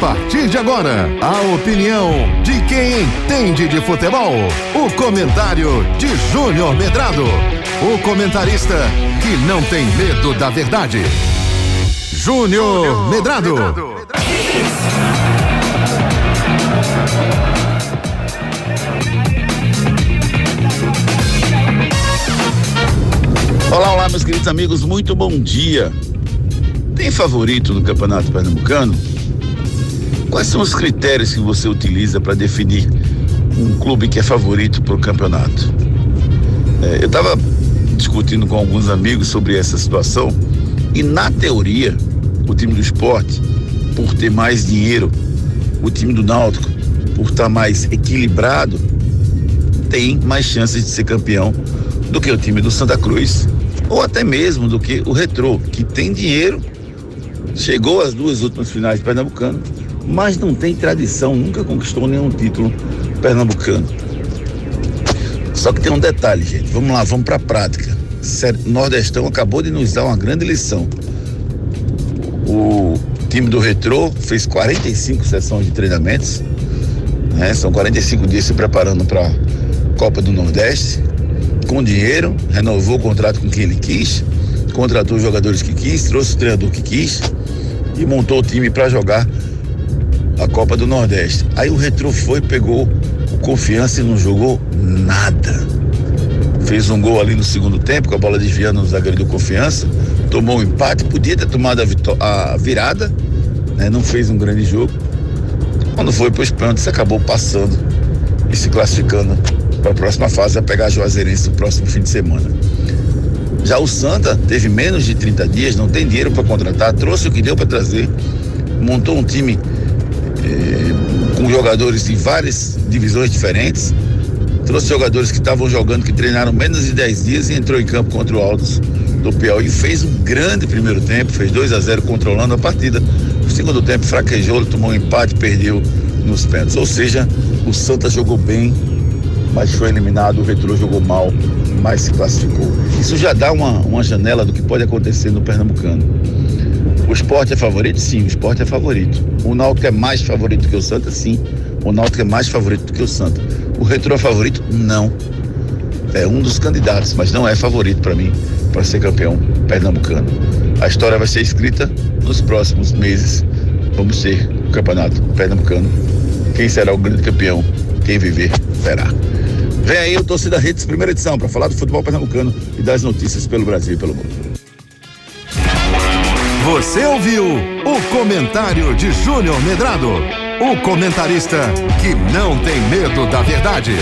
partir de agora, a opinião de quem entende de futebol. O comentário de Júnior Medrado. O comentarista que não tem medo da verdade. Júnior Medrado. Olá, olá, meus queridos amigos, muito bom dia. Tem favorito no Campeonato Pernambucano? Quais são os critérios que você utiliza para definir um clube que é favorito para o campeonato? É, eu estava discutindo com alguns amigos sobre essa situação e, na teoria, o time do esporte, por ter mais dinheiro, o time do Náutico, por estar mais equilibrado, tem mais chances de ser campeão do que o time do Santa Cruz ou até mesmo do que o Retrô, que tem dinheiro, chegou às duas últimas finais pernambucano, mas não tem tradição, nunca conquistou nenhum título pernambucano. Só que tem um detalhe, gente. Vamos lá, vamos para a prática. O Nordestão acabou de nos dar uma grande lição. O time do Retrô fez 45 sessões de treinamentos, né? São 45 dias se preparando para a Copa do Nordeste com dinheiro, renovou o contrato com quem ele quis, contratou os jogadores que quis, trouxe o treinador que quis e montou o time para jogar a Copa do Nordeste. Aí o Retro foi, pegou o confiança e não jogou nada. Fez um gol ali no segundo tempo, com a bola desviando no zagueiro do confiança, tomou um empate, podia ter tomado a, a virada, né? não fez um grande jogo. Quando foi para os pênaltis, acabou passando e se classificando para a próxima fase, a pegar a Juazeirense no próximo fim de semana. Já o Santa teve menos de 30 dias, não tem dinheiro para contratar, trouxe o que deu para trazer, montou um time com jogadores de várias divisões diferentes, trouxe jogadores que estavam jogando, que treinaram menos de 10 dias e entrou em campo contra o Aldos do Piauí. Fez um grande primeiro tempo, fez 2 a 0 controlando a partida. No segundo tempo fraquejou, tomou um empate, perdeu nos pênaltis. Ou seja, o Santa jogou bem, mas foi eliminado, o Retro jogou mal, mas se classificou. Isso já dá uma, uma janela do que pode acontecer no Pernambucano. O esporte é favorito? Sim, o esporte é favorito. O Náutico é mais favorito que o Santa? Sim. O Náutico é mais favorito do que o Santa. O Retro é favorito? Não. É um dos candidatos, mas não é favorito para mim para ser campeão pernambucano. A história vai ser escrita nos próximos meses. Vamos ter o campeonato pernambucano. Quem será o grande campeão? Quem viver, verá. Vem aí o Torcida Redes, primeira edição, para falar do futebol pernambucano e das notícias pelo Brasil e pelo mundo. Você ouviu o comentário de Júnior Medrado, o comentarista que não tem medo da verdade.